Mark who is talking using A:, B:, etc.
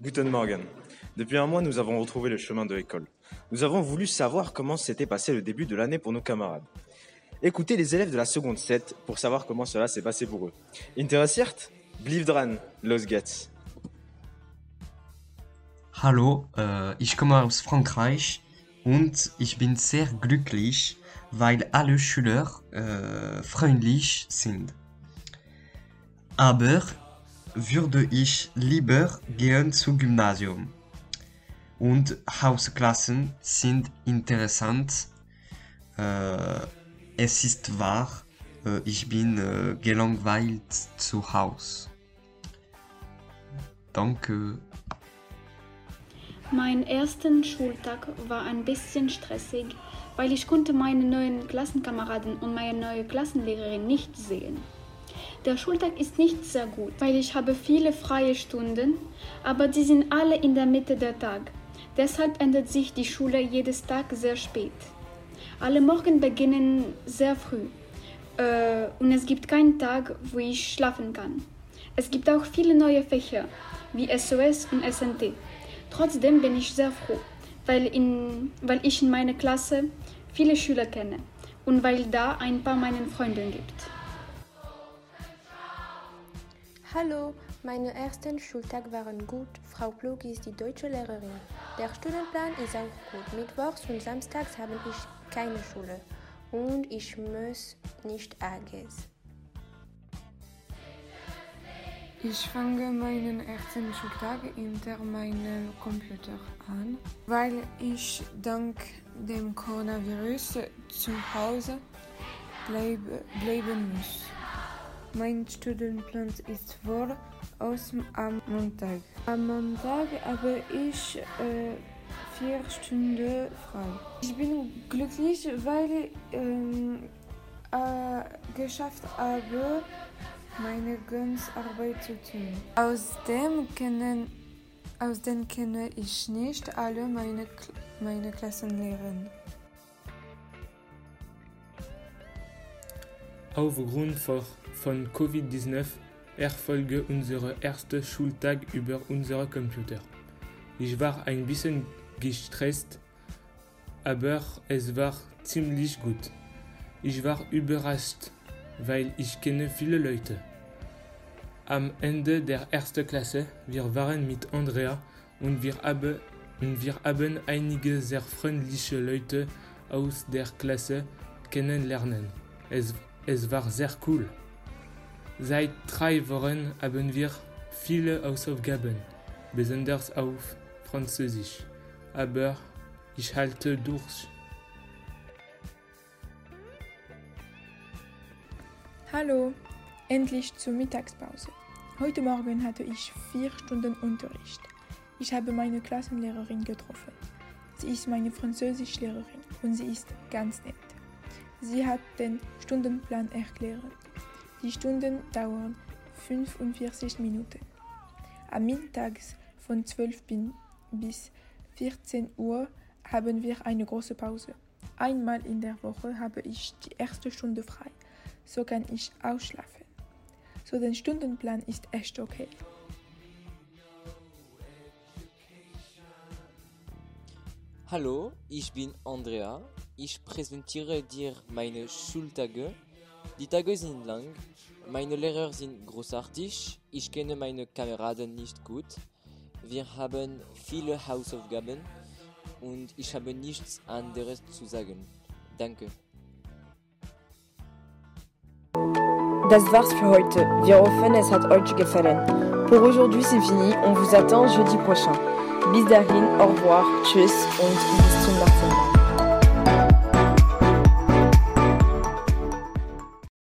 A: Guten Morgen. Depuis un mois, nous avons retrouvé le chemin de l'école. Nous avons voulu savoir comment s'était passé le début de l'année pour nos camarades. Écoutez les élèves de la seconde 7 pour savoir comment cela s'est passé pour eux. Interessiert? Blieb dran, los geht's.
B: Hallo, äh, ich komme aus Frankreich und ich bin sehr glücklich, weil alle Schüler äh, freundlich sind. Aber würde ich lieber gehen zum Gymnasium. Und Hausklassen sind interessant. Äh, es ist wahr, äh, ich bin äh, gelangweilt zu Hause. Danke.
C: Mein ersten Schultag war ein bisschen stressig, weil ich konnte meine neuen Klassenkameraden und meine neue Klassenlehrerin nicht sehen. Der Schultag ist nicht sehr gut, weil ich habe viele freie Stunden, aber die sind alle in der Mitte der Tag. Deshalb endet sich die Schule jedes Tag sehr spät. Alle Morgen beginnen sehr früh äh, und es gibt keinen Tag, wo ich schlafen kann. Es gibt auch viele neue Fächer wie SOS und SNT. Trotzdem bin ich sehr froh, weil, in, weil ich in meiner Klasse viele Schüler kenne und weil da ein paar meinen Freunden gibt.
D: Hallo, meine ersten Schultag waren gut. Frau Plug ist die deutsche Lehrerin. Der Stundenplan ist auch gut. Mittwochs und Samstags habe ich keine Schule und ich muss nicht AGs.
E: Ich fange meinen ersten Schultag hinter meinem Computer an, weil ich dank dem Coronavirus zu Hause bleib, bleiben muss. Mein Stundenplan ist voll aus am Montag. Am Montag habe ich äh, vier Stunden frei. Ich bin glücklich, weil ich ähm, äh, geschafft habe, meine ganze Arbeit zu tun. Außerdem können, außerdem kenne ich nicht alle meine, meine Klassenlehrer.
F: Aufgrund von Covid-19 erfolge unser erster Schultag über unsere Computer. Ich war ein bisschen gestresst, aber es war ziemlich gut. Ich war überrascht, weil ich kenne viele Leute. Am Ende der ersten Klasse, wir waren mit Andrea und wir, habe, und wir haben einige sehr freundliche Leute aus der Klasse kennenlernen. Es, es war sehr cool. Seit drei Wochen haben wir viele Hausaufgaben, besonders auf Französisch. Aber ich halte durch.
G: Hallo, endlich zur Mittagspause. Heute Morgen hatte ich vier Stunden Unterricht. Ich habe meine Klassenlehrerin getroffen. Sie ist meine Französischlehrerin und sie ist ganz nett. Sie hat den Stundenplan erklärt. Die Stunden dauern 45 Minuten. Am Mittags von 12 bis 14 Uhr haben wir eine große Pause. Einmal in der Woche habe ich die erste Stunde frei. So kann ich ausschlafen. So der Stundenplan ist echt okay.
H: Hallo, ich bin Andrea. Ich präsentiere dir meine Schultage. Die Tage sind lang, meine Lehrer sind großartig, ich kenne meine Kameraden nicht gut. Wir haben viele Hausaufgaben und ich habe nichts anderes zu sagen. Danke.
I: Das war's für heute. Wir hoffen, es hat euch gefallen. Pour aujourd'hui, c'est fini. On vous attend jeudi prochain. Bis dahin, au revoir, tschüss und bis zum nächsten Mal.